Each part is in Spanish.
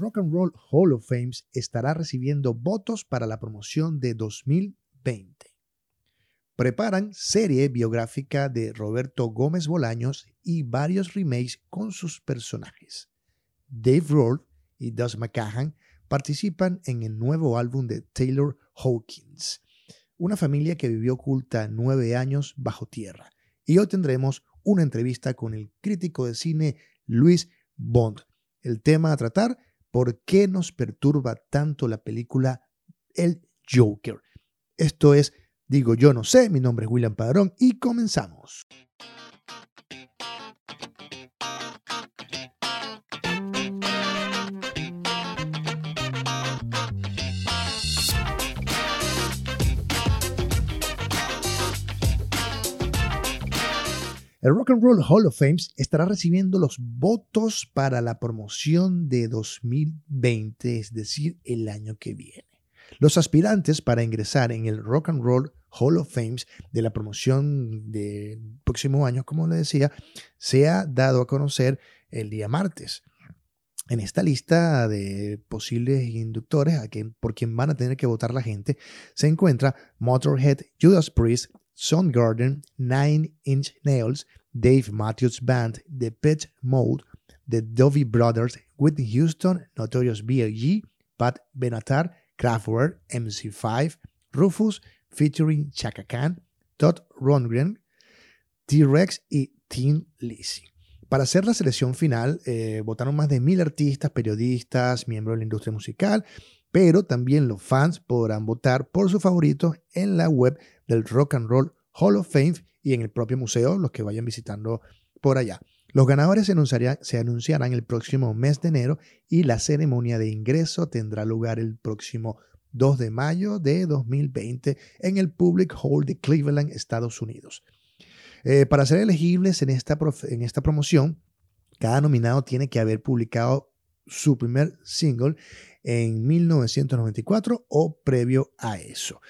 Rock and Roll Hall of Fame estará recibiendo votos para la promoción de 2020. Preparan serie biográfica de Roberto Gómez Bolaños y varios remakes con sus personajes. Dave Roll y Dust McCahan participan en el nuevo álbum de Taylor Hawkins, una familia que vivió oculta nueve años bajo tierra. Y hoy tendremos una entrevista con el crítico de cine Luis Bond. El tema a tratar, ¿por qué nos perturba tanto la película El Joker? Esto es, digo yo no sé, mi nombre es William Padrón y comenzamos. El Rock and Roll Hall of Fame estará recibiendo los votos para la promoción de 2020, es decir, el año que viene. Los aspirantes para ingresar en el Rock and Roll Hall of Fame de la promoción del próximo año, como le decía, se ha dado a conocer el día martes. En esta lista de posibles inductores a por quien van a tener que votar la gente, se encuentra Motorhead, Judas Priest, Soundgarden, Nine Inch Nails, Dave Matthews Band, The Pet Mode, The Dovey Brothers, Whitney Houston, Notorious B.I.G., Pat Benatar, Kraftwerk, MC5, Rufus, featuring Chaka Khan, Todd Rundgren, T-Rex y Tim Lizzy. Para hacer la selección final, eh, votaron más de mil artistas, periodistas, miembros de la industria musical, pero también los fans podrán votar por su favorito en la web del Rock and Roll Hall of Fame y en el propio museo, los que vayan visitando por allá. Los ganadores se, anunciarán el próximo mes de enero y la ceremonia de ingreso tendrá lugar el próximo 2 de mayo de 2020 en el Public Hall de Cleveland, Estados Unidos. Eh, para ser elegibles en esta, en esta promoción, cada nominado tiene que haber publicado su primer single en 1994 o previo a eso.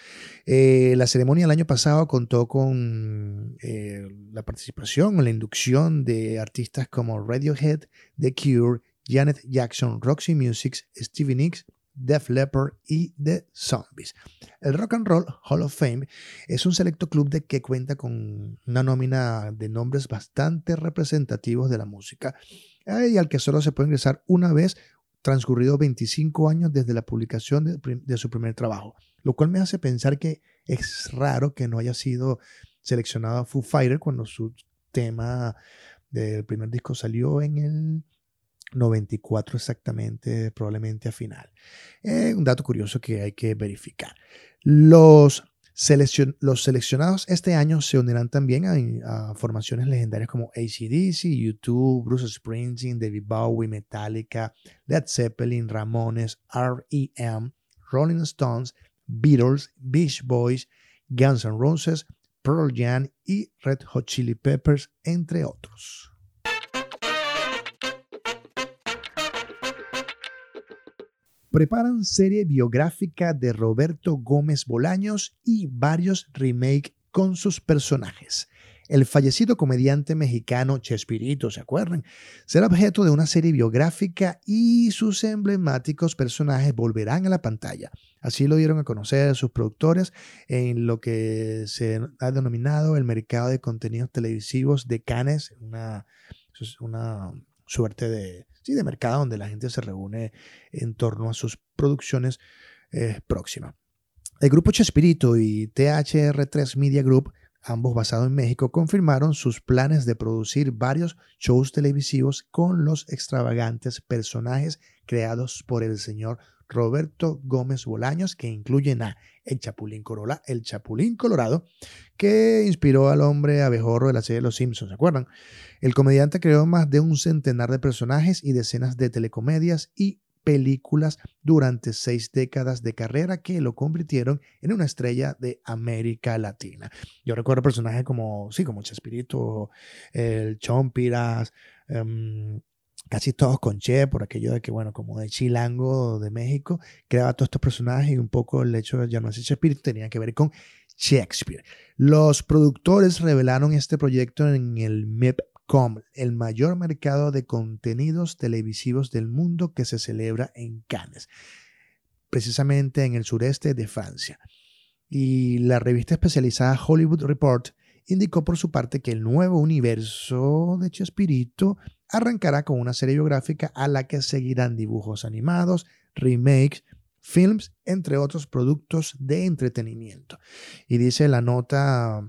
Eh, la ceremonia el año pasado contó con eh, la participación o la inducción de artistas como Radiohead, The Cure, Janet Jackson, Roxy Music, Stevie Nicks, Def Leppard y The Zombies. El Rock and Roll Hall of Fame es un selecto club de que cuenta con una nómina de nombres bastante representativos de la música y al que solo se puede ingresar una vez transcurrido 25 años desde la publicación de, su primer trabajo, lo cual me hace pensar que es raro que no haya sido seleccionado a Foo Fighter cuando su tema del primer disco salió en el 94 exactamente, probablemente a final. Eh, un dato curioso que hay que verificar. Los los seleccionados este año se unirán también a, formaciones legendarias como ACDC, YouTube, Bruce Springsteen, David Bowie, Metallica, Led Zeppelin, Ramones, REM, Rolling Stones, Beatles, Beach Boys, Guns N' Roses, Pearl Jam y Red Hot Chili Peppers, entre otros. Preparan serie biográfica de Roberto Gómez Bolaños y varios remakes con sus personajes. El fallecido comediante mexicano Chespirito, ¿se acuerdan? Será objeto de una serie biográfica y sus emblemáticos personajes volverán a la pantalla. Así lo dieron a conocer sus productores en lo que se ha denominado el mercado de contenidos televisivos de Cannes, una, una suerte de, sí, de mercado donde la gente se reúne en torno a sus producciones eh, próximas. El grupo Chespirito y THR3 Media Group, ambos basados en México, confirmaron sus planes de producir varios shows televisivos con los extravagantes personajes creados por el señor Roberto Gómez Bolaños, que incluyen a El Chapulín, Corola, el Chapulín Colorado, que inspiró al hombre abejorro de la serie Los Simpsons, ¿se acuerdan? El comediante creó más de un centenar de personajes y decenas de telecomedias y películas durante seis décadas de carrera que lo convirtieron en una estrella de América Latina. Yo recuerdo personajes como, sí, como Chespirito, el Chompiras, em, casi todos con Che, por aquello de que, bueno, como de Chilango de México, creaba todos estos personajes y un poco el hecho de llamarse Chespirito tenía que ver con Shakespeare. Los productores revelaron este proyecto en el MIP Com, el mayor mercado de contenidos televisivos del mundo que se celebra en Cannes, precisamente en el sureste de Francia. Y la revista especializada Hollywood Report indicó por su parte que el nuevo universo de Chespirito arrancará con una serie biográfica a la que seguirán dibujos animados, remakes, films, entre otros productos de entretenimiento. Y dice la nota,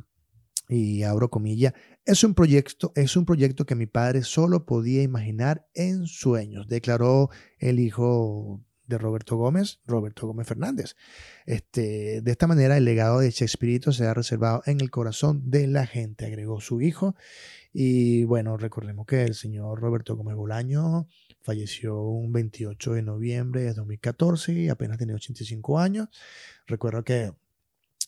y abro comilla, es un proyecto, es un proyecto que mi padre solo podía imaginar en sueños, declaró el hijo de Roberto Gómez, Roberto Gómez Fernández. Este, de esta manera, el legado de Shakespeare se ha reservado en el corazón de la gente, agregó su hijo. Y bueno, recordemos que el señor Roberto Gómez Bolaño falleció un 28 de noviembre de 2014 y apenas tenía 85 años. Recuerdo que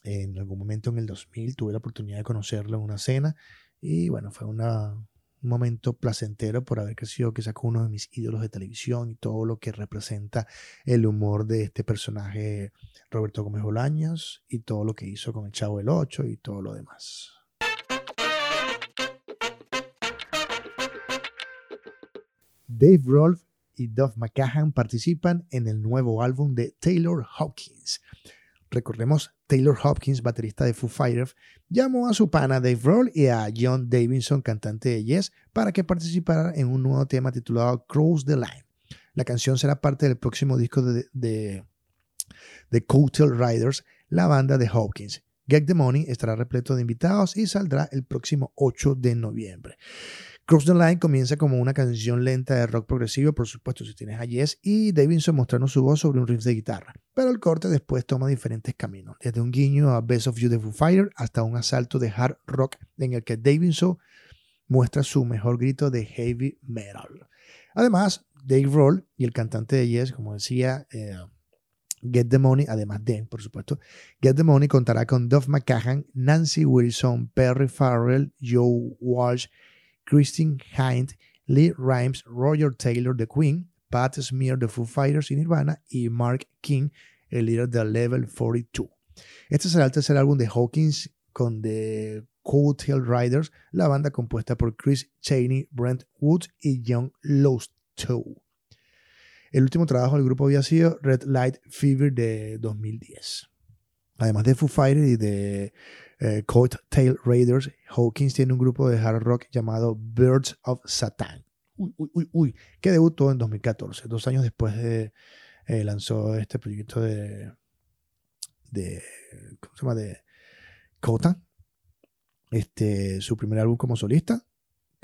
en algún momento en el 2000 tuve la oportunidad de conocerlo en una cena y bueno, fue una, un momento placentero por haber crecido quizás con uno de mis ídolos de televisión y todo lo que representa el humor de este personaje Roberto Gómez Bolaños y todo lo que hizo con el Chavo del Ocho y todo lo demás. Dave Rolfe y Duff McCahan participan en el nuevo álbum de Taylor Hawkins. Recordemos, Taylor Hopkins, baterista de Foo Fighters, llamó a su pana Dave Roll y a John Davidson, cantante de Yes, para que participaran en un nuevo tema titulado Cross the Line. La canción será parte del próximo disco de, de, de Riders, la banda de Hopkins. Get the Money estará repleto de invitados y saldrá el próximo 8 de noviembre. Cross the Line comienza como una canción lenta de rock progresivo, por supuesto, si tienes a Yes, y Davidson mostrando su voz sobre un riff de guitarra. Pero el corte después toma diferentes caminos, desde un guiño a Best of You the Foo Fire hasta un asalto de hard rock en el que Davidson muestra su mejor grito de heavy metal. Además, Dave Roll y el cantante de Yes, como decía, eh, Get the Money, además de, por supuesto, Get the Money contará con Duff McCahan, Nancy Wilson, Perry Farrell, Joe Walsh, Christine Hind, Lee Rimes, Roger Taylor de Queen, Pat Smear de Foo Fighters y Nirvana y Mark King, el líder de Level 42. Este será el tercer álbum de Hawkins con The Coattail Riders, la banda compuesta por Chris Cheney, Brent Woods y John Lostow. El último trabajo del grupo había sido Red Light Fever de 2010. Además de Foo Fighters y de eh, Tail Raiders, Hawkins tiene un grupo de hard rock llamado Birds of Satan. Uy, uy, uy, uy, que debutó en 2014, dos años después de eh, lanzó este proyecto de, de ¿cómo se llama? de Kota, este, su primer álbum como solista,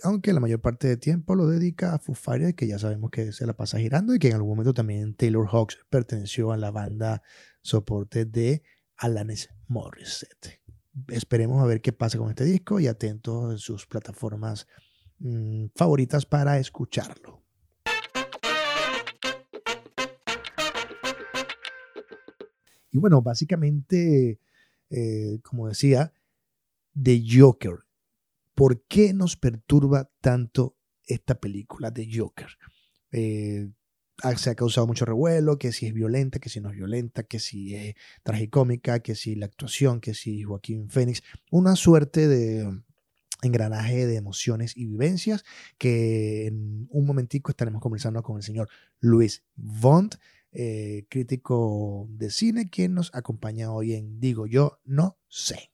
aunque la mayor parte del tiempo lo dedica a Foo Fighters, que ya sabemos que se la pasa girando y que en algún momento también Taylor Hawks perteneció a la banda soporte de Alanis Morissette. Esperemos a ver qué pasa con este disco y atentos en sus plataformas mm, favoritas para escucharlo. Y bueno, básicamente, eh, como decía, The Joker. ¿Por qué nos perturba tanto esta película de Joker? Eh, se ha causado mucho revuelo, que si es violenta, que si no es violenta, que si es tragicómica, que si la actuación, que si Joaquín Fénix, una suerte de engranaje de emociones y vivencias que en un momentico estaremos conversando con el señor Luis Vont, eh, crítico de cine, quien nos acompaña hoy en Digo Yo No Sé.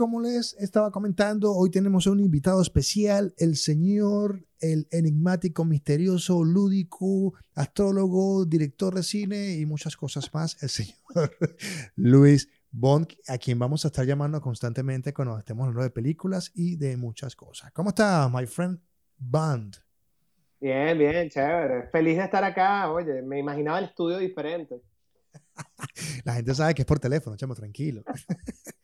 Como les estaba comentando, hoy tenemos un invitado especial, el señor, el enigmático, misterioso, lúdico, astrólogo, director de cine y muchas cosas más, el señor Luis Bond, a quien vamos a estar llamando constantemente cuando estemos hablando de películas y de muchas cosas. ¿Cómo está, my friend Bond? Bien, bien, chévere. Feliz de estar acá. Oye, me imaginaba el estudio diferente. La gente sabe que es por teléfono, chamo, tranquilo.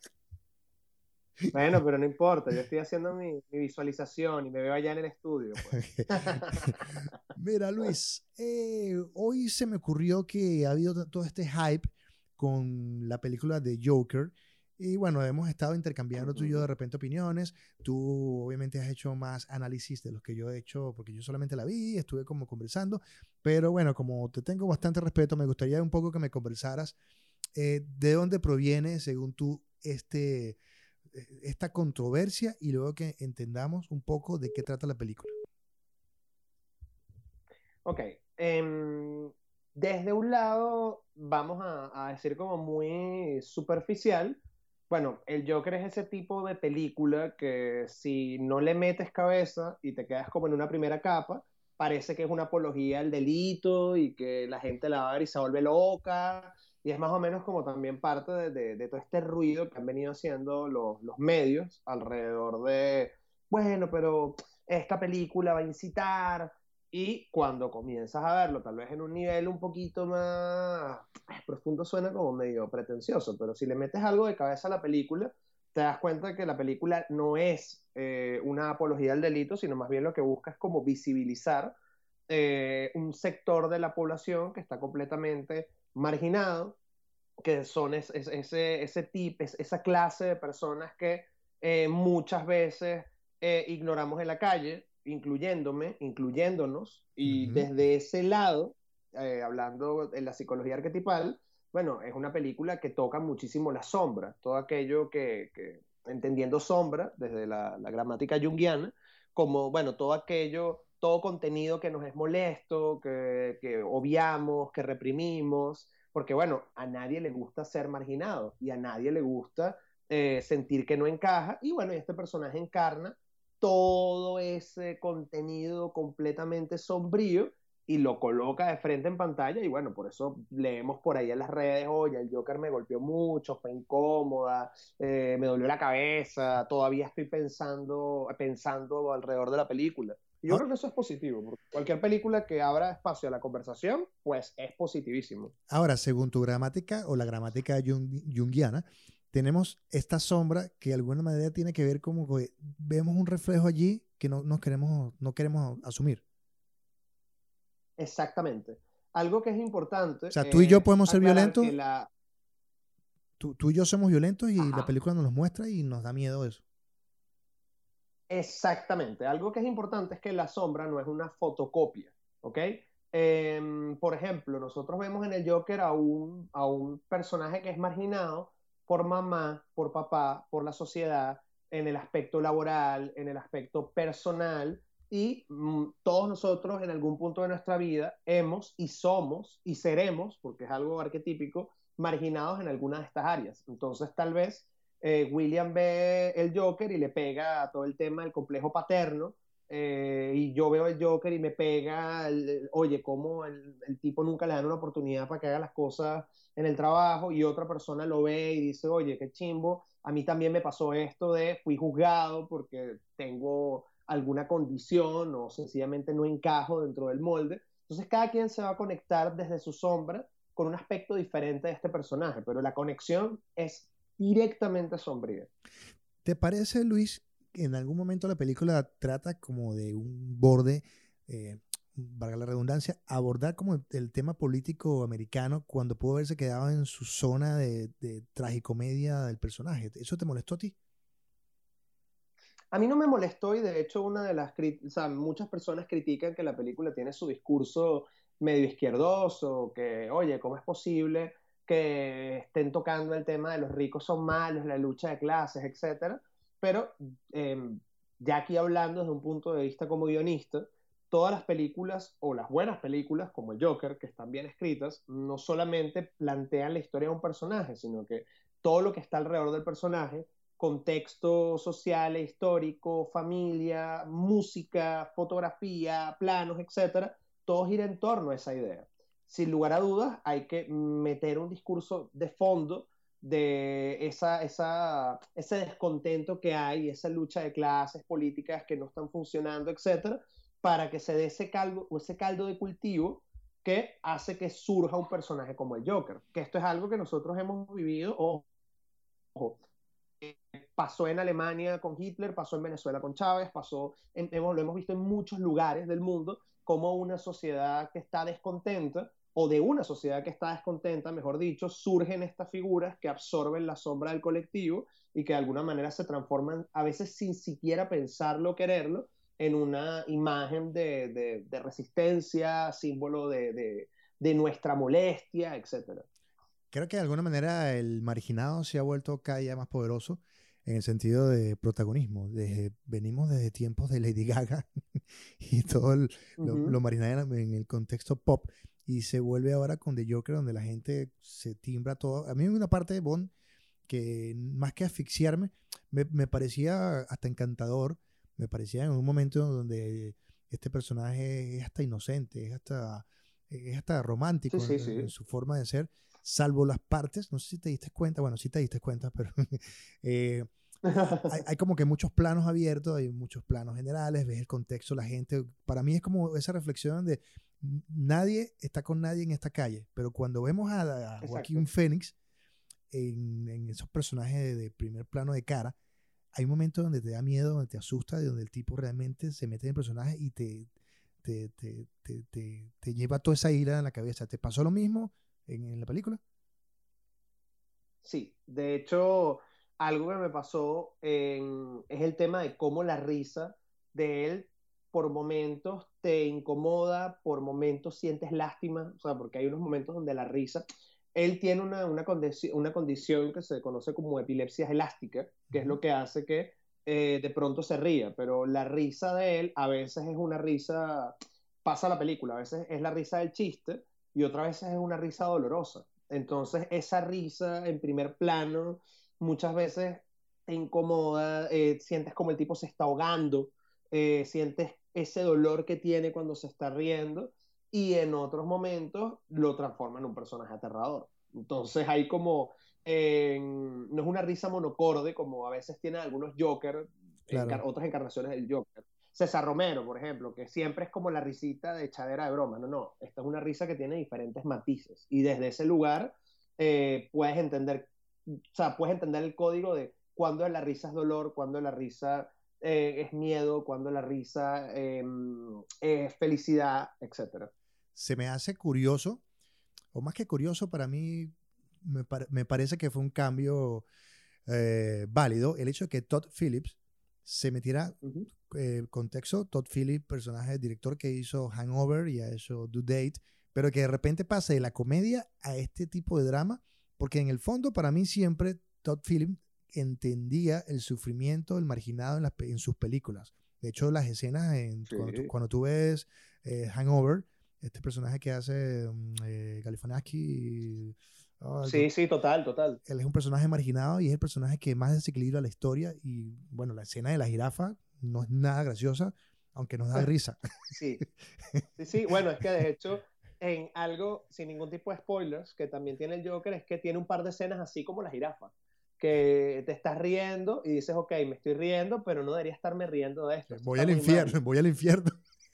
Bueno, pero no importa, yo estoy haciendo mi, visualización y me veo allá en el estudio. Pues. Mira, Luis, eh, hoy se me ocurrió que ha habido todo este hype con la película de Joker. Y bueno, hemos estado intercambiando tú y yo de repente opiniones. Tú obviamente has hecho más análisis de los que yo he hecho, porque yo solamente la vi, estuve como conversando. Pero bueno, como te tengo bastante respeto, me gustaría un poco que me conversaras eh, ¿de dónde proviene, según tú, este, esta controversia y luego que entendamos un poco de qué trata la película? Ok. Em, desde un lado, vamos a, decir como muy superficial, bueno, el Joker es ese tipo de película que si no le metes cabeza y te quedas como en una primera capa, parece que es una apología al delito y que la gente la va a ver y se vuelve loca. Y es más o menos como también parte de, todo este ruido que han venido haciendo los, medios alrededor de, bueno, pero esta película va a incitar y cuando comienzas a verlo, tal vez en un nivel un poquito más profundo, suena como medio pretencioso, pero si le metes algo de cabeza a la película, te das cuenta que la película no es eh, una apología al delito, sino más bien lo que busca es como visibilizar eh, un sector de la población que está completamente marginado, que son ese, ese tipo, esa clase de personas que eh, muchas veces ignoramos en la calle, incluyéndome, incluyéndonos, y desde ese lado, eh, hablando en la psicología arquetipal, bueno, es una película que toca muchísimo la sombra, todo aquello que, entendiendo sombra desde la, gramática junguiana, como, bueno, todo aquello, todo contenido que nos es molesto, que, que obviamos, que reprimimos, porque, bueno, a nadie le gusta ser marginado y a nadie le gusta eh, sentir que no encaja, y bueno, este personaje encarna todo ese contenido completamente sombrío y lo coloca de frente en pantalla y bueno, por eso leemos por ahí en las redes, oye, el Joker me golpeó mucho, fue incómoda, eh, me dolió la cabeza, todavía estoy pensando, pensando alrededor de la película. Y yo ah. creo que eso es positivo, porque cualquier película que abra espacio a la conversación, pues es positivísimo. Ahora, según tu gramática o la gramática junguiana, tenemos esta sombra que de alguna manera tiene que ver como que vemos un reflejo allí que no, nos queremos, no queremos asumir. Exactamente. Algo que es importante. O sea, tú y yo podemos ser violentos. Tú, y yo somos violentos y la película nos los muestra y nos da miedo eso. Exactamente. Algo que es importante es que la sombra no es una fotocopia, ¿ok? Em, por ejemplo, nosotros vemos en el Joker a un, a un personaje que es marginado, por mamá, por papá, por la sociedad, en el aspecto laboral, en el aspecto personal, y mm, todos nosotros en algún punto de nuestra vida hemos y somos y seremos, porque es algo arquetípico, marginados en alguna de estas áreas. Entonces tal vez eh, William ve el Joker y le pega a todo el tema del complejo paterno, eh, y yo veo el Joker y me pega, oye, cómo el, tipo nunca le dan una oportunidad para que haga las cosas en el trabajo y otra persona lo ve y dice, oye, qué chimbo, a mí también me pasó esto de fui juzgado porque tengo alguna condición o sencillamente no encajo dentro del molde. Entonces cada quien se va a conectar desde su sombra con un aspecto diferente de este personaje, pero la conexión es directamente sombría. ¿Te parece, Luis, en algún momento la película trata como de un borde, eh, valga la redundancia, abordar como el tema político americano cuando pudo haberse quedado en su zona de, de tragicomedia del personaje. ¿Eso te molestó a ti? A mí no me molestó y de hecho una de las o sea, muchas personas critican que la película tiene su discurso medio izquierdoso, que oye, ¿cómo es posible que estén tocando el tema de los ricos son malos, la lucha de clases, etcétera? Pero em, ya aquí hablando desde un punto de vista como guionista, todas las películas o las buenas películas como el Joker, que están bien escritas, no solamente plantean la historia de un personaje, sino que todo lo que está alrededor del personaje, contexto social histórico, familia, música, fotografía, planos, etcétera, todo gira en torno a esa idea. Sin lugar a dudas, hay que meter un discurso de fondo de esa, esa, ese descontento que hay, esa lucha de clases políticas que no están funcionando, etcétera, para que se dé ese caldo, ese caldo de cultivo que hace que surja un personaje como el Joker. Que esto es algo que nosotros hemos vivido, ojo, pasó en Alemania con Hitler, pasó en Venezuela con Chávez, pasó hemos, lo hemos visto en muchos lugares del mundo, como una sociedad que está descontenta o de una sociedad que está descontenta, mejor dicho, surgen estas figuras que absorben la sombra del colectivo y que de alguna manera se transforman, a veces sin siquiera pensarlo o quererlo, en una imagen de, resistencia, símbolo de, nuestra molestia, etc. Creo que de alguna manera el marginado se ha vuelto cada día más poderoso en el sentido de protagonismo. Desde, venimos desde tiempos de Lady Gaga y todo lo, lo marginado en el contexto pop y se vuelve ahora con The Joker donde la gente se timbra todo. A mí hay una parte de Bond que más que asfixiarme, me, me parecía hasta encantador, me parecía en un momento donde este personaje es hasta inocente, es hasta, es hasta romántico En, su forma de ser, salvo las partes, no sé si te diste cuenta, bueno, sí te diste cuenta, pero eh, hay, hay, como que muchos planos abiertos, hay muchos planos generales, ves el contexto, la gente, para mí es como esa reflexión de nadie está con nadie en esta calle, pero cuando vemos a, Joaquín Phoenix en, en, esos personajes de, primer plano de cara, hay momentos donde te da miedo, donde te asusta, donde el tipo realmente se mete en el personaje y te, te, te, te lleva toda esa ira en la cabeza. ¿Te pasó lo mismo en, en la película? Sí, de hecho, algo que me pasó es el tema de cómo la risa de él por momentos te incomoda, por momentos sientes lástima, o sea, porque hay unos momentos donde la risa, él tiene una, una, condición, una condición que se conoce como epilepsia elástica, que es lo que hace que eh, de pronto se ría, pero la risa de él a veces es una risa, pasa la película, a veces es la risa del chiste y otras veces es una risa dolorosa. Entonces esa risa en primer plano muchas veces te incomoda, eh, sientes como el tipo se está ahogando, eh, sientes ese dolor que tiene cuando se está riendo y en otros momentos lo transforma en un personaje aterrador. Entonces hay como, no es una risa monocorde como a veces tienen algunos Joker, otras encarnaciones del Joker. César Romero, por ejemplo, que siempre es como la risita de echadera de broma. No, no, esta es una risa que tiene diferentes matices y desde ese lugar eh, puedes entender o sea, puedes entender el código de cuándo la risa es dolor, cuándo la risa eh, es miedo, cuándo la risa em, es felicidad, etc. Se me hace curioso, o más que curioso, para mí me, parece que fue un cambio eh, válido el hecho de que Todd Phillips se metiera eh, contexto, Todd Phillips, personaje, director que hizo Hangover y ha hecho Do Date, pero que de repente pase de la comedia a este tipo de drama porque en el fondo, para mí siempre Todd Phillips entendía el sufrimiento del marginado en, sus películas. De hecho, las escenas, en, cuando, tú, ves eh, Hangover, este personaje que hace um, eh, sí, sí, total, total. Él es un personaje marginado y es el personaje que más desequilibra la historia. Y bueno, la escena de la jirafa no es nada graciosa, aunque nos da risa. Sí, sí, sí. Bueno, es que de hecho en algo sin ningún tipo de spoilers que también tiene el Joker es que tiene un par de escenas así como la jirafa que te estás riendo y dices, ok, me estoy riendo, pero no debería estarme riendo de esto. Voy al infierno, voy al infierno.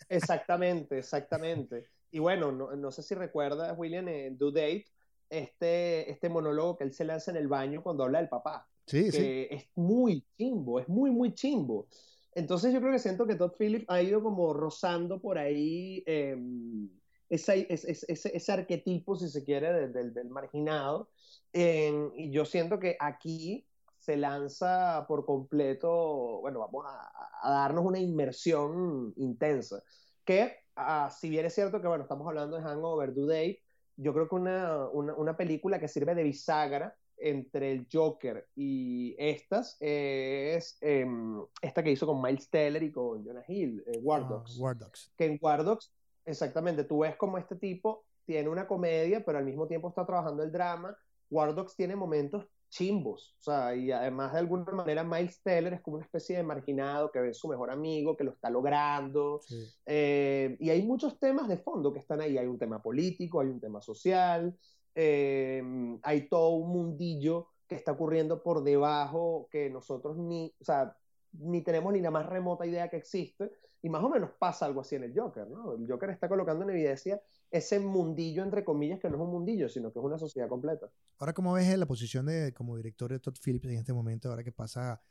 Exactamente, exactamente. Y bueno, no, sé si recuerdas, William, en Due Date, este, este monólogo que él se lanza en el baño cuando habla del papá. Sí, que Es muy chimbo, es muy, muy chimbo. Entonces yo creo que siento que Todd Phillips ha ido como rozando por ahí em, ese, ese, arquetipo, si se quiere, del, marginado. y yo siento que aquí se lanza por completo, bueno, vamos a, darnos una inmersión intensa, que ah, si bien es cierto que, bueno, estamos hablando de Hangover, Do Day, yo creo que una, una, película que sirve de bisagra entre el Joker y estas es em, esta que hizo con Miles Teller y con Jonah Hill, eh, War, ah, War Dogs. Que en War Dogs Exactamente, tú ves como este tipo tiene una comedia, pero al mismo tiempo está trabajando el drama. War Dogs tiene momentos chimbos, o sea, y además de alguna manera Miles Teller es como una especie de marginado que ve su mejor amigo, que lo está logrando, eh, y hay muchos temas de fondo que están ahí, hay un tema político, hay un tema social, eh, hay todo un mundillo que está ocurriendo por debajo que nosotros ni, o sea, ni tenemos ni la más remota idea que existe, y más o menos pasa algo así en el Joker, ¿no? El Joker está colocando en evidencia ese mundillo, entre comillas, que no es un mundillo, sino que es una sociedad completa. Ahora, ¿cómo ves la posición de como director de Todd Phillips en este momento, ahora que pasa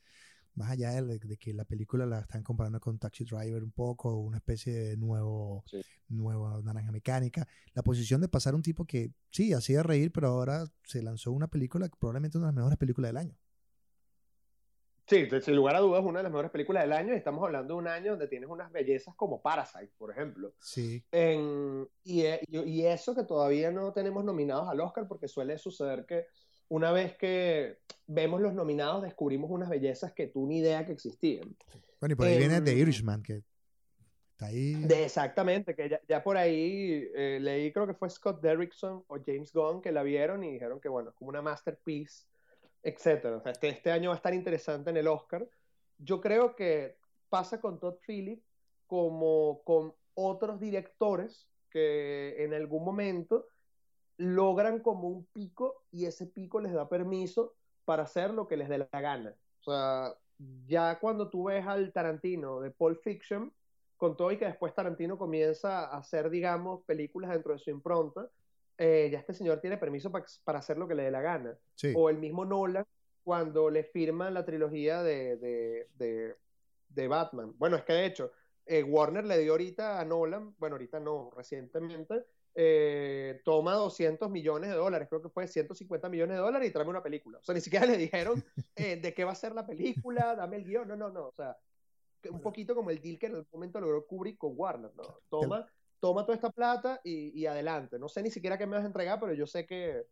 más allá de, que la película la están comparando con Taxi Driver un poco, una especie de nuevo, nuevo naranja mecánica, la posición de pasar un tipo que sí, hacía reír, pero ahora se lanzó una película, probablemente una de las mejores películas del año. Sí, sin lugar a dudas, una de las mejores películas del año. Estamos hablando de un año donde tienes unas bellezas como Parasite, por ejemplo. Sí. y, y, eso que todavía no tenemos nominados al Oscar, porque suele suceder que una vez que vemos los nominados, descubrimos unas bellezas que tú ni idea que existían. Bueno, y por ahí viene The Irishman, que está ahí. De, exactamente, que ya, por ahí eh, leí, creo que fue Scott Derrickson o James Gunn que la vieron y dijeron que, bueno, es como una masterpiece etcétera. O sea, este, este año va a estar interesante en el Oscar. Yo creo que pasa con Todd Phillips como con otros directores que en algún momento logran como un pico y ese pico les da permiso para hacer lo que les dé la gana. O sea, ya cuando tú ves al Tarantino de Pulp Fiction, con todo y que después Tarantino comienza a hacer, digamos, películas dentro de su impronta, eh, ya este señor tiene permiso para hacer lo que le dé la gana. O el mismo Nolan, cuando le firman la trilogía de, de, de, Batman. Bueno, es que de hecho, eh, Warner le dio ahorita a Nolan, bueno, ahorita no, recientemente, eh, toma 200 millones de dólares, creo que fue 150 millones de dólares y tráeme una película. O sea, ni siquiera le dijeron de qué va a ser la película, dame el guion, no, no, no. O sea, un poquito como el deal que en el momento logró Kubrick con Warner, ¿no? Toma toma toda esta plata y, adelante. No sé ni siquiera qué me vas a entregar, pero yo sé que,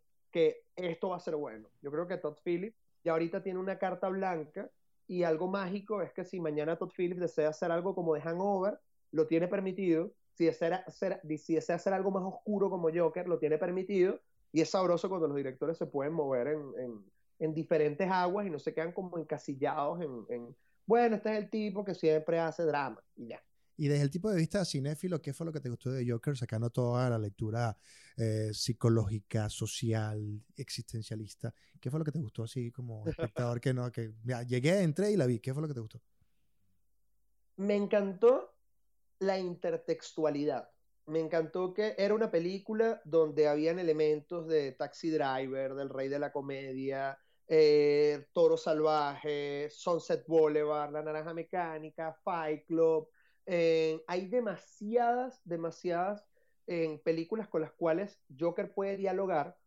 esto va a ser bueno. Yo creo que Todd Phillips ya ahorita tiene una carta blanca y algo mágico es que si mañana Todd Phillips desea hacer algo como de Hangover, lo tiene permitido. Si desea hacer, si desea hacer algo más oscuro como Joker, lo tiene permitido. Y es sabroso cuando los directores se pueden mover en, en, diferentes aguas y no se quedan como encasillados en, en, bueno, este es el tipo que siempre hace drama y ya. Y desde el tipo de vista cinéfilo, ¿qué fue lo que te gustó de Joker? Sacando toda la lectura eh, psicológica, social, existencialista. ¿Qué fue lo que te gustó así como espectador que no, que llegué, entré y la vi? ¿Qué fue lo que te gustó? Me encantó la intertextualidad. Me encantó que era una película donde habían elementos de Taxi Driver, del Rey de la Comedia, eh, Toro Salvaje, Sunset Boulevard, La Naranja Mecánica, Fight Club, hay demasiadas, demasiadas eh, películas con las cuales Joker puede dialogar,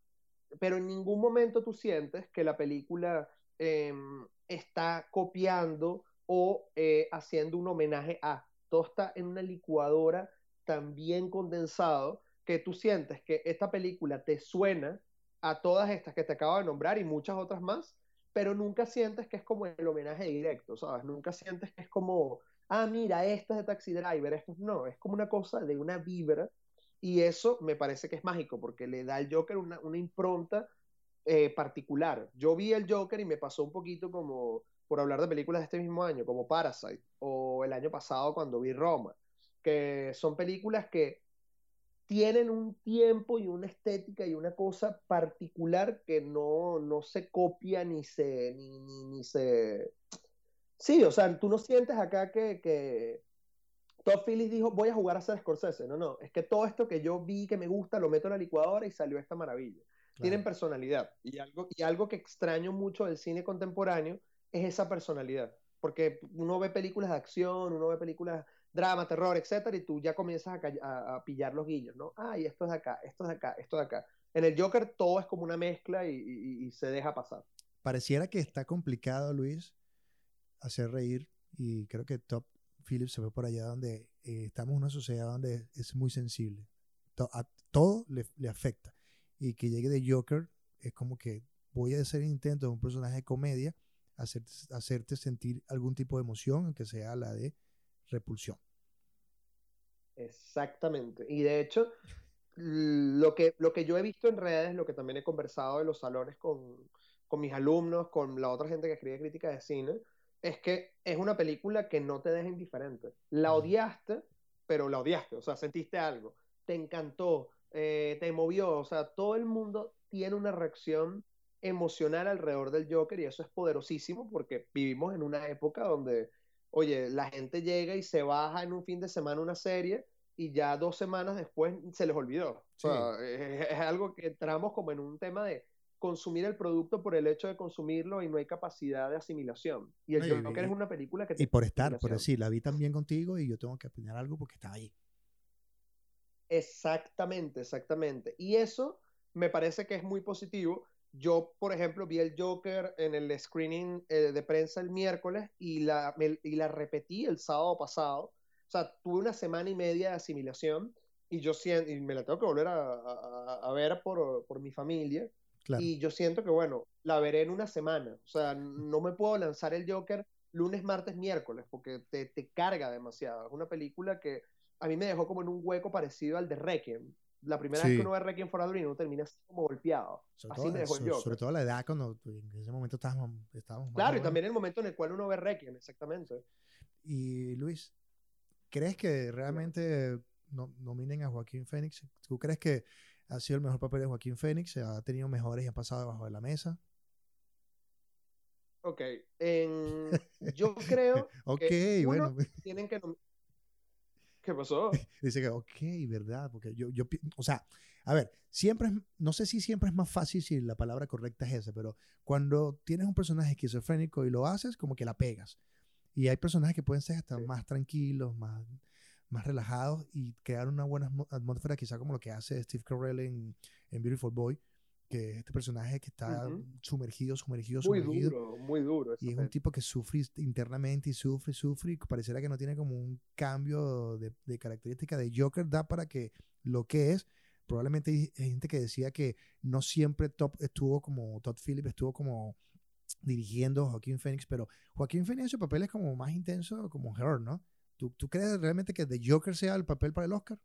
pero en ningún momento tú sientes que la película em, está copiando o eh, haciendo un homenaje a. Todo está en una licuadora tan bien condensado que tú sientes que esta película te suena a todas estas que te acabo de nombrar y muchas otras más, pero nunca sientes que es como el homenaje directo, ¿sabes? Nunca sientes que es como ah, mira, esto es de Taxi Driver, esto no, es como una cosa de una vibra y eso me parece que es mágico porque le da al Joker una, impronta eh, particular. Yo vi el Joker y me pasó un poquito como, por hablar de películas de este mismo año, como Parasite o el año pasado cuando vi Roma, que son películas que tienen un tiempo y una estética y una cosa particular que no, no se copia ni se, ni, ni se Sí, o sea, tú no sientes acá que, que Todd Phillips dijo, voy a jugar a ser Scorsese. No, no, es que todo esto que yo vi que me gusta lo meto en la licuadora y salió esta maravilla. Tienen personalidad. Y algo, y algo que extraño mucho del cine contemporáneo es esa personalidad. Porque uno ve películas de acción, uno ve películas drama, terror, etcétera, y tú ya comienzas a, a, pillar los guiños, ¿no? Ay, esto es de acá, esto es de acá, esto es de acá. En el Joker todo es como una mezcla y, y se deja pasar. Pareciera que está complicado, Luis, hacer reír y creo que Top Phillips se fue por allá donde eh, estamos en una sociedad donde es muy sensible. a todo le, afecta. Y que llegue de Joker es como que voy a hacer intento de un personaje de comedia, hacerte, hacerte sentir algún tipo de emoción, aunque sea la de repulsión. Exactamente. Y de hecho, lo que, lo que yo he visto en redes, lo que también he conversado en los salones con, con mis alumnos, con la otra gente que escribe crítica de cine, es que es una película que no te deja indiferente. La odiaste, pero la odiaste, o sea, sentiste algo, te encantó, eh, te movió, o sea, todo el mundo tiene una reacción emocional alrededor del Joker y eso es poderosísimo porque vivimos en una época donde, oye, la gente llega y se baja en un fin de semana una serie y ya dos semanas después se les olvidó. O sea, es, algo que entramos como en un tema de consumir el producto por el hecho de consumirlo y no hay capacidad de asimilación. Y el Joker es una película que... Y por estar, por decir, la vi también contigo y yo tengo que opinar algo porque estaba ahí. Exactamente, exactamente. Y eso me parece que es muy positivo yo, por ejemplo, vi el Joker en el screening eh, de prensa el miércoles y la, y la repetí el sábado pasado. O sea, tuve una semana y media de asimilación y yo siento, y me la tengo que volver a, a, ver por, por, mi familia. Y yo siento que, bueno, la veré en una semana. O sea, no me puedo lanzar el Joker lunes, martes, miércoles, porque te, te carga demasiado. Es una película que a mí me dejó como en un hueco parecido al de Requiem la primera vez que uno ve Requiem for a Dream uno termina así como golpeado. Sobre así me dejó el Sobre todo la edad cuando en ese momento estábamos, estábamos Claro, y también el momento en el cual uno ve Requiem, exactamente. Y Luis, ¿crees que realmente no, nominen a Joaquín Phoenix? ¿Tú crees que ha sido el mejor papel de Joaquín Phoenix? ¿Ha tenido mejores y ha pasado debajo de la mesa? Ok, yo creo que bueno. tienen que ¿Qué pasó? Dice que, ok, ¿verdad? Porque yo, yo, o sea, a ver, siempre es, no sé si siempre es más fácil si la palabra correcta es esa, pero cuando tienes un personaje esquizofrénico y lo haces, como que la pegas. Y hay personajes que pueden ser hasta más tranquilos, más, más relajados y crear una buena atmósfera, quizá como lo que hace Steve Carell en, en Beautiful Boy, que este personaje que está sumergido, sumergido, sumergido. Muy duro, muy duro. Y es un tipo que sufre internamente y sufre, sufre, y pareciera que no tiene como un cambio de, de característica de Joker, da para que lo que es, probablemente hay gente que decía que no siempre Top estuvo como, Todd Phillips estuvo como dirigiendo Joaquín Phoenix, pero Joaquín Phoenix su papel es como más intenso como Her, ¿no? ¿Tú, ¿Tú crees realmente que The Joker sea el papel para el Oscar?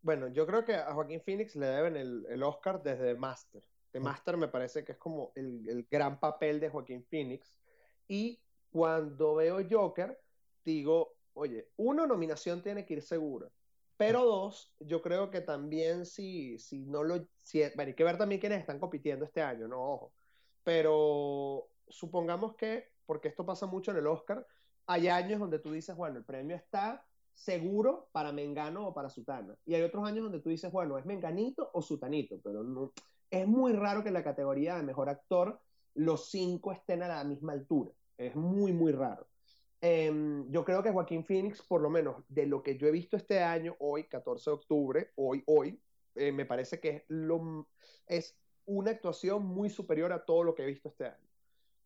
Bueno, yo creo que a Joaquín Phoenix le deben el, el Oscar desde Master. The Master me parece que es como el, el, gran papel de Joaquín Phoenix. Y cuando veo Joker, digo, oye, uno, nominación tiene que ir segura. Pero dos, yo creo que también si, si no lo... Si, bueno, hay que ver también quiénes están compitiendo este año, no, ojo. Pero supongamos que, porque esto pasa mucho en el Oscar, hay años donde tú dices, bueno, el premio está seguro para Mengano o para Sutana. Y hay otros años donde tú dices, bueno, es Menganito o Sutanito, pero no, es muy raro que en la categoría de mejor actor los cinco estén a la misma altura. Es muy, muy raro. Em, yo creo que Joaquín Phoenix, por lo menos de lo que yo he visto este año, hoy, 14 de octubre, hoy, hoy, eh, me parece que es, es una actuación muy superior a todo lo que he visto este año.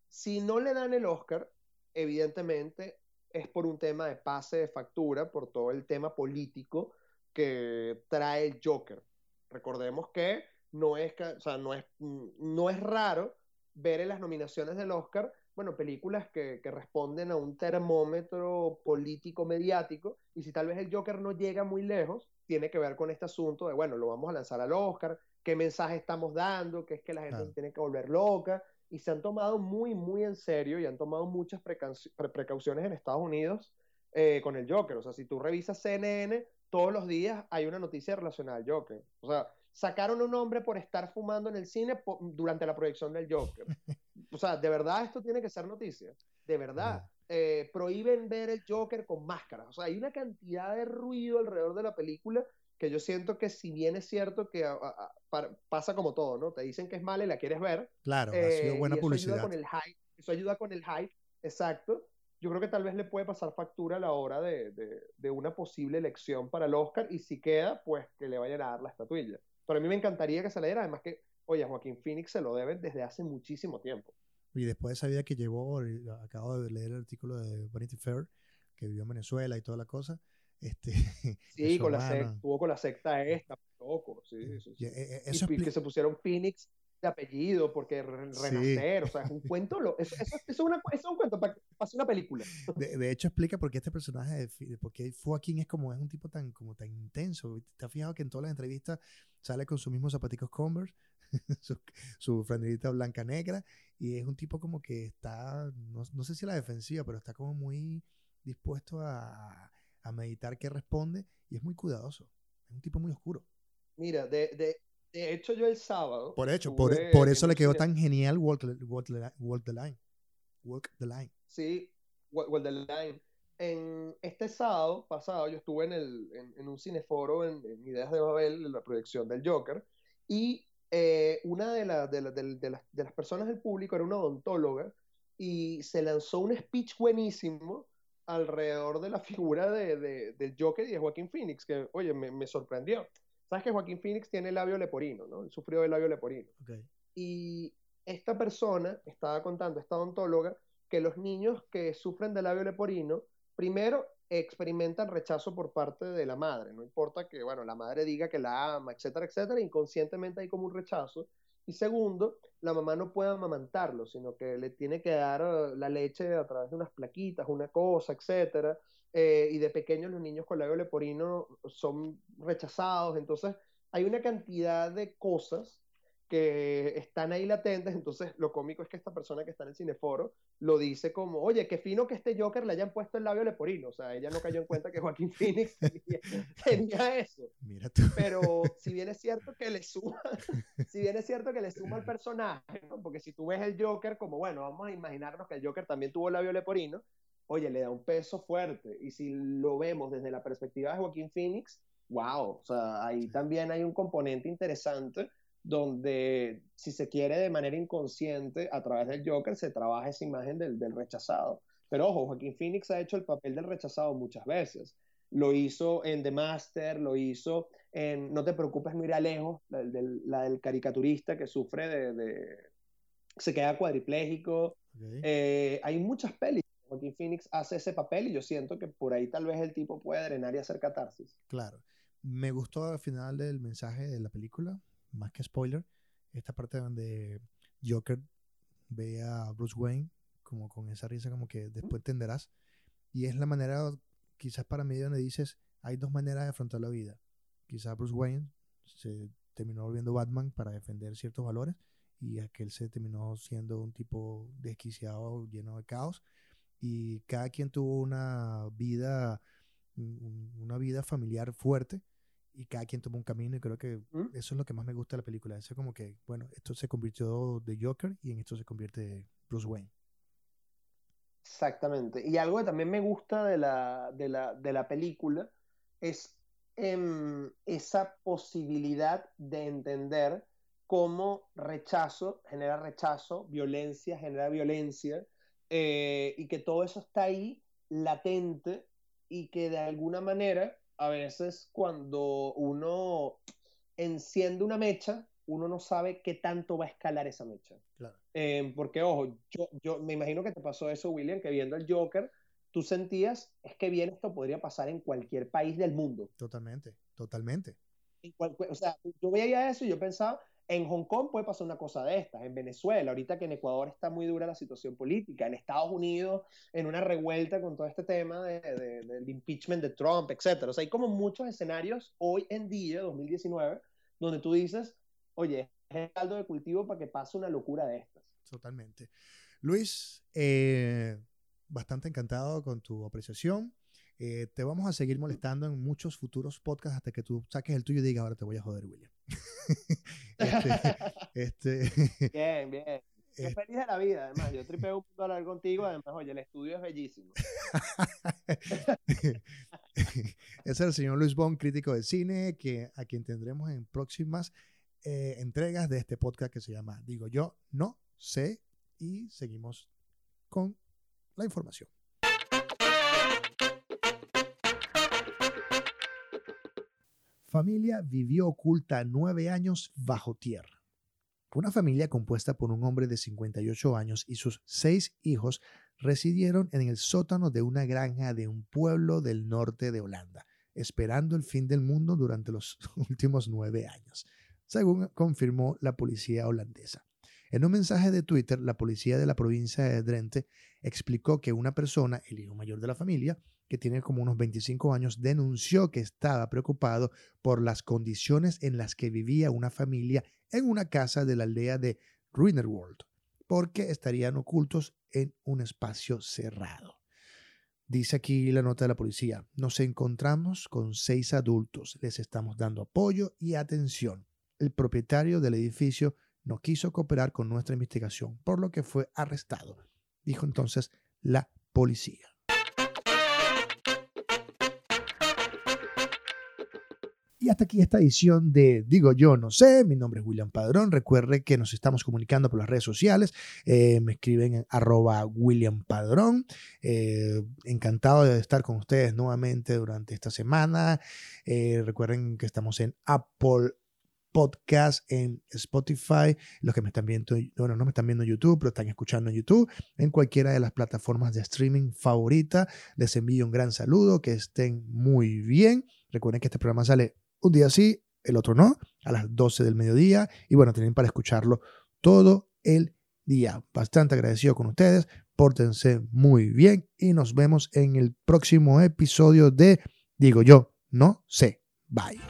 Si no le dan el Oscar, evidentemente es por un tema de pase de factura, por todo el tema político que trae el Joker. Recordemos que no es, o sea, no es, no es raro ver en las nominaciones del Oscar, bueno, películas que, que, responden a un termómetro político mediático, y si tal vez el Joker no llega muy lejos, tiene que ver con este asunto de, bueno, lo vamos a lanzar al Oscar, qué mensaje estamos dando, que es que la gente tiene que volver loca, y se han tomado muy, muy en serio y han tomado muchas precauciones en Estados Unidos eh, con el Joker. O sea, si tú revisas CNN, todos los días hay una noticia relacionada al Joker. O sea, sacaron a un hombre por estar fumando en el cine durante la proyección del Joker. O sea, de verdad esto tiene que ser noticia. De verdad. Eh, prohíben ver el Joker con máscara. O sea, hay una cantidad de ruido alrededor de la película que yo siento que si bien es cierto que pasa como todo, ¿no? Te dicen que es mala y la quieres ver. Claro, ha sido eh, buena publicidad. Ayuda con el hype, eso ayuda con el hype, exacto. Yo creo que tal vez le puede pasar factura a la hora de, de, una posible elección para el Oscar y si queda, pues que le vayan a dar la estatuilla. Pero a mí me encantaría que se le diera, además que, oye, a Joaquín Phoenix se lo debe desde hace muchísimo tiempo. Y después de esa vida que llevó, acabo de leer el artículo de Vanity Fair, que vivió en Venezuela y toda la cosa, este, sí, con la secta, estuvo con la secta esta, loco, sí, sí, e, e, y, que se pusieron Phoenix de apellido, porque renacer, o sea, es un cuento, lo, eso, es una, es un cuento para, hacer una película. De, hecho, explica por qué este personaje, porque Joaquín es como, es un tipo tan, como tan intenso, ¿te has fijado que en todas las entrevistas sale con sus mismos zapaticos Converse, su, su blanca negra, y es un tipo como que está, no, no sé si la defensiva, pero está como muy dispuesto a a meditar qué responde y es muy cuidadoso. Es un tipo muy oscuro. Mira, de, de, de hecho yo el sábado... Por hecho, por, por, eso le quedó tan genial Walk, walk, walk, the Line. Walk the Line. Sí, Walk, the Line. En este sábado pasado yo estuve en, el, en, un cineforo en, Ideas de Babel, en la proyección del Joker, y eh, una de, de, de, de, las, de las personas del público era una odontóloga y se lanzó un speech buenísimo alrededor de la figura de, de, del Joker y de Joaquín Phoenix, que, oye, me, me, sorprendió. Sabes que Joaquín Phoenix tiene labio leporino, ¿no? Él sufrió de labio leporino. Y esta persona estaba contando, esta odontóloga, que los niños que sufren de labio leporino, primero experimentan rechazo por parte de la madre, no importa que, bueno, la madre diga que la ama, etcétera, etcétera, inconscientemente hay como un rechazo. Y segundo, la mamá no puede amamantarlo, sino que le tiene que dar eh, la leche a través de unas plaquitas, una cosa, etcétera. Eh, y de pequeños los niños con labio leporino son rechazados. Entonces, hay una cantidad de cosas que están ahí latentes, entonces lo cómico es que esta persona que está en el cineforo lo dice como, oye, qué fino que este Joker le hayan puesto el labio leporino, o sea, ella no cayó en cuenta que Joaquín Phoenix tenía, eso. Mira tú. Pero si bien es cierto que le suma, si bien es cierto que le suma al personaje, porque si tú ves el Joker como, bueno, vamos a imaginarnos que el Joker también tuvo labio leporino, oye, le da un peso fuerte, y si lo vemos desde la perspectiva de Joaquín Phoenix, wow, o sea, ahí también hay un componente interesante donde, si se quiere, de manera inconsciente, a través del Joker, se trabaja esa imagen del, rechazado. Pero ojo, Joaquín Phoenix ha hecho el papel del rechazado muchas veces. Lo hizo en The Master, lo hizo en No te preocupes, mira lejos, la del, la del caricaturista que sufre de, se queda cuadripléjico. Eh, hay muchas pelis. Joaquín Phoenix hace ese papel y yo siento que por ahí tal vez el tipo puede drenar y hacer catarsis. Claro. Me gustó al final del mensaje de la película, más que spoiler, esta parte donde Joker ve a Bruce Wayne como con esa risa como que después entenderás. Y es la manera, quizás para mí, donde dices, hay dos maneras de afrontar la vida. Quizás Bruce Wayne se terminó volviendo Batman para defender ciertos valores y aquel se terminó siendo un tipo desquiciado, lleno de caos. Y cada quien tuvo una vida, una vida familiar fuerte y cada quien tomó un camino y creo que eso es lo que más me gusta de la película. Eso como que, bueno, esto se convirtió de Joker y en esto se convierte Bruce Wayne. Exactamente. Y algo que también me gusta de la, de la, película es em, esa posibilidad de entender cómo rechazo genera rechazo, violencia genera violencia, eh, y que todo eso está ahí latente y que de alguna manera a veces cuando uno enciende una mecha, uno no sabe qué tanto va a escalar esa mecha. Claro. Eh, porque, ojo, yo, yo me imagino que te pasó eso, William, que viendo el Joker, tú sentías, es que bien esto podría pasar en cualquier país del mundo. Totalmente, totalmente. o sea, yo veía eso y yo pensaba, en Hong Kong puede pasar una cosa de estas, en Venezuela, ahorita que en Ecuador está muy dura la situación política, en Estados Unidos, en una revuelta con todo este tema de, del impeachment de Trump, etc. O sea, hay como muchos escenarios hoy en día, 2019, donde tú dices, oye, es el caldo de cultivo para que pase una locura de estas. Totalmente. Luis, eh, bastante encantado con tu apreciación. Eh, te vamos a seguir molestando en muchos futuros podcasts hasta que tú saques el tuyo y digas, ahora te voy a joder, William. Este, este bien, bien. Qué feliz de la vida, además. Yo tripeo un punto hablar contigo. Además, oye, el estudio es bellísimo. Ese es el señor Luis Bon, crítico de cine, que, a quien tendremos en próximas eh, entregas de este podcast que se llama Digo Yo No Sé. Y seguimos con la información. Familia vivió oculta nueve años bajo tierra. Una familia compuesta por un hombre de 58 años y sus seis hijos residieron en el sótano de una granja de un pueblo del norte de Holanda, esperando el fin del mundo durante los últimos nueve años, según confirmó la policía holandesa. En un mensaje de Twitter, la policía de la provincia de Drenthe explicó que una persona, el hijo mayor de la familia, que tiene como unos 25 años, denunció que estaba preocupado por las condiciones en las que vivía una familia en una casa de la aldea de Ruinerwold, porque estarían ocultos en un espacio cerrado. Dice aquí la nota de la policía, nos encontramos con seis adultos, les estamos dando apoyo y atención. El propietario del edificio no quiso cooperar con nuestra investigación, por lo que fue arrestado, dijo entonces la policía. Y hasta aquí esta edición de Digo Yo No Sé. Mi nombre es William Padrón. Recuerde que nos estamos comunicando por las redes sociales. Eh, me escriben en arroba William Padrón. Eh, encantado de estar con ustedes nuevamente durante esta semana. Eh, recuerden que estamos en Apple podcast en Spotify, los que me están viendo, bueno, no me están viendo en YouTube, pero están escuchando en YouTube, en cualquiera de las plataformas de streaming favorita. Les envío un gran saludo, que estén muy bien. Recuerden que este programa sale un día sí, el otro no, a las 12 del mediodía. Y bueno, tienen para escucharlo todo el día. Bastante agradecido con ustedes. Pórtense muy bien y nos vemos en el próximo episodio de Digo yo, no sé. Bye.